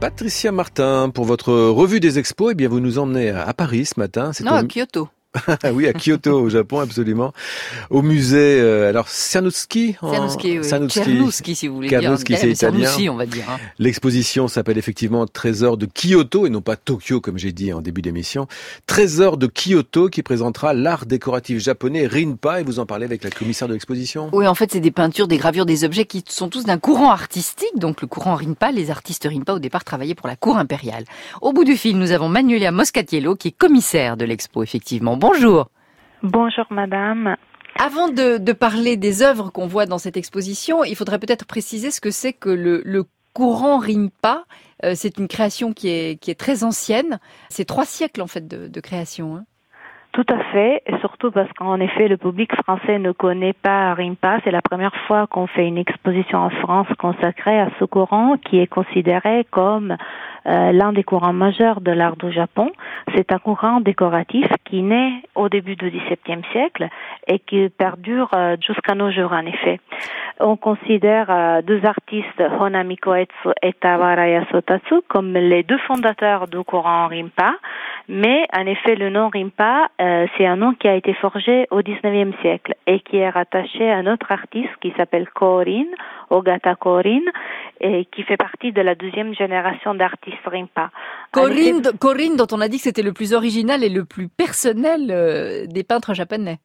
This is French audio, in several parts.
Patricia Martin, pour votre revue des expos, eh bien vous nous emmenez à Paris ce matin. Non, à Kyoto. oui, à Kyoto, au Japon, absolument. Au musée, euh, alors Cernuschi, Cernuschi, oui. Cernuschi, si vous voulez Cernuschi, c'est italien. on va dire. Hein. L'exposition s'appelle effectivement Trésor de Kyoto et non pas Tokyo, comme j'ai dit en début d'émission. Trésor de Kyoto qui présentera l'art décoratif japonais Rinpa et vous en parlez avec la commissaire de l'exposition? Oui, en fait, c'est des peintures, des gravures, des objets qui sont tous d'un courant artistique. Donc le courant Rinpa, les artistes Rinpa au départ travaillaient pour la cour impériale. Au bout du fil, nous avons Manuela Moscatiello qui est commissaire de l'expo, effectivement bonjour. Bonjour madame. Avant de, parler des œuvres qu'on voit dans cette exposition, il faudrait peut-être préciser ce que c'est que le, courant Rinpa. Euh, c'est une création qui est, qui est très ancienne. C'est trois siècles en fait de, création. Hein. Tout à fait, et surtout parce qu'en effet, le public français ne connaît pas Rimpa. C'est la première fois qu'on fait une exposition en France consacrée à ce courant qui est considéré comme euh, l'un des courants majeurs de l'art du Japon. C'est un courant décoratif qui naît au début du XVIIe siècle et qui perdure euh, jusqu'à nos jours, en effet. On considère euh, deux artistes, Honami Koetsu et Tawara Yasotatsu, comme les deux fondateurs du courant Rimpa. Mais en effet, le nom Rimpa, euh, c'est un nom qui a été forgé au XIXe siècle et qui est rattaché à un autre artiste qui s'appelle Korin, Ogata Korin, et qui fait partie de la deuxième génération d'artistes Rimpa. Korin, dont on a dit que c'était le plus original et le plus personnel euh, des peintres japonais.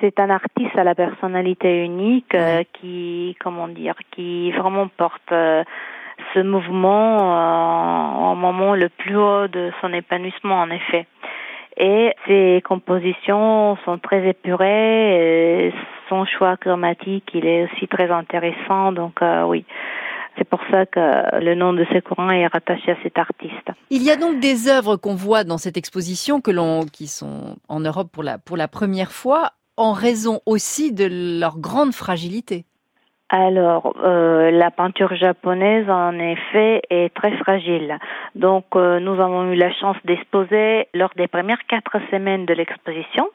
C'est un artiste à la personnalité unique euh, qui, comment dire, qui vraiment porte ce mouvement euh, au moment le plus haut de son épanouissement en effet. Et ses compositions sont très épurées, et son choix chromatique il est aussi très intéressant, donc euh, oui. C'est pour ça que le nom de ce courant est rattaché à cet artiste. Il y a donc des œuvres qu'on voit dans cette exposition que l'on, qui sont en Europe pour la, pour la première fois, en raison aussi de leur grande fragilité. Alors, euh, la peinture japonaise, en effet, est très fragile. Donc, euh, nous avons eu la chance d'exposer lors des premières quatre semaines de l'exposition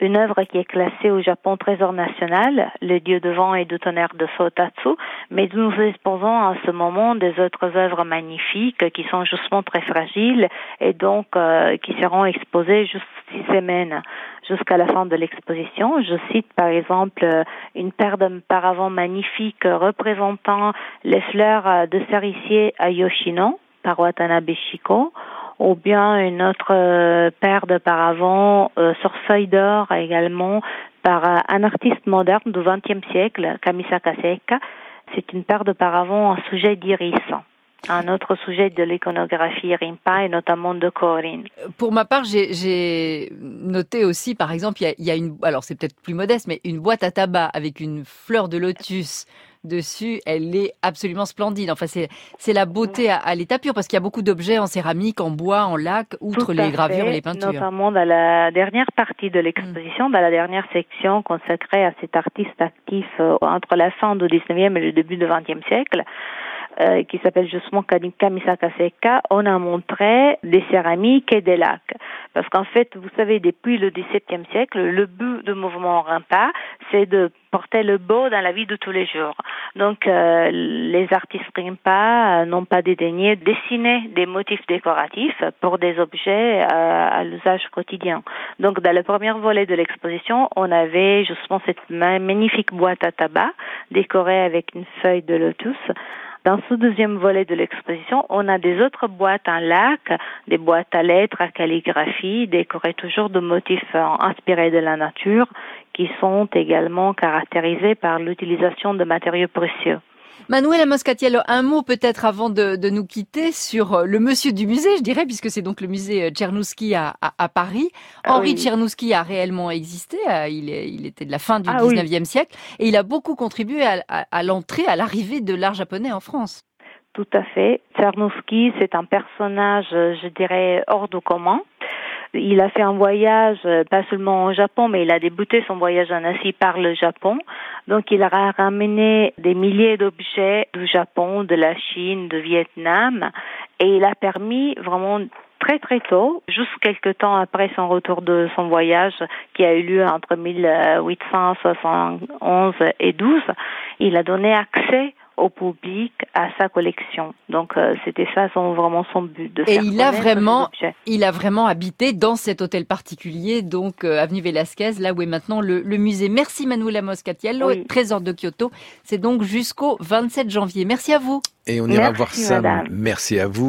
une œuvre qui est classée au Japon trésor national, le dieu de vent et de tonnerre de Sotatsu, mais nous exposons en ce moment des autres œuvres magnifiques qui sont justement très fragiles et donc euh, qui seront exposées juste six semaines jusqu'à la fin de l'exposition. Je cite par exemple une paire de paravents magnifiques représentant les fleurs de cerisier à Yoshino par Watanabe Shiko ou bien une autre euh, paire de paravents euh, sur feuille d'or également par euh, un artiste moderne du XXe siècle, Kamisa Kaseka. C'est une paire de paravents en sujet d'iris un autre sujet de l'iconographie Rimpa et notamment de Corinne. Pour ma part, j'ai noté aussi, par exemple, il y a, y a une, alors c'est peut-être plus modeste, mais une boîte à tabac avec une fleur de lotus dessus, elle est absolument splendide. Enfin, c'est la beauté à, l'état pur parce qu'il y a beaucoup d'objets en céramique, en bois, en lac, outre les gravures et les peintures. Notamment dans la dernière partie de l'exposition, dans la dernière section consacrée à cet artiste actif euh, entre la fin du 19e et le début du 20e siècle. Euh, qui s'appelle justement Kamisaka Seka, on a montré des céramiques et des lacs. Parce qu'en fait, vous savez, depuis le XVIIe siècle, le but du mouvement Rimpa, c'est de porter le beau dans la vie de tous les jours. Donc, euh, les artistes Rimpa euh, n'ont pas dédaigné dessiner des motifs décoratifs pour des objets à l'usage quotidien. Donc, dans le premier volet de l'exposition, on avait justement cette magnifique boîte à tabac décorée avec une feuille de lotus dans ce deuxième volet de l'exposition, on a des autres boîtes en lac, des boîtes à lettres, à calligraphie, décorées toujours de motifs euh, inspirés de la nature, qui sont également caractérisés par l'utilisation de matériaux précieux. Manuela Moscatiello, un mot peut-être avant de, nous quitter sur euh, le monsieur du musée, je dirais, puisque c'est donc le musée euh, Tchernouski à, Paris. Ah Henri Tchernouski a réellement existé, euh, il, était de la fin du 19e ah siècle, et il a beaucoup contribué à, l'entrée, à l'arrivée de l'art japonais en France. Tout à fait. Tchernouski, c'est un personnage, je dirais, hors du commun. Il a fait un voyage, euh, pas seulement au Japon, mais il a débuté son voyage en Asie par le Japon. Donc il a ramené des milliers d'objets du Japon, de la Chine, de Vietnam, et il a permis vraiment très très tôt, juste quelques temps après son retour de son voyage qui a eu lieu entre 1871 et 12, il a donné accès au public à sa collection. Donc euh, c'était ça son, vraiment son but de Et faire il a vraiment-. Il a vraiment habité dans cet hôtel particulier, donc euh, avenue Velasquez, là où est maintenant le, le musée. Merci Manuela Moscatiello, Oui. trésor de Kyoto. C'est donc jusqu'au 27 janvier. Merci à vous. Et on ira Merci, voir ça. madame. Merci à vous.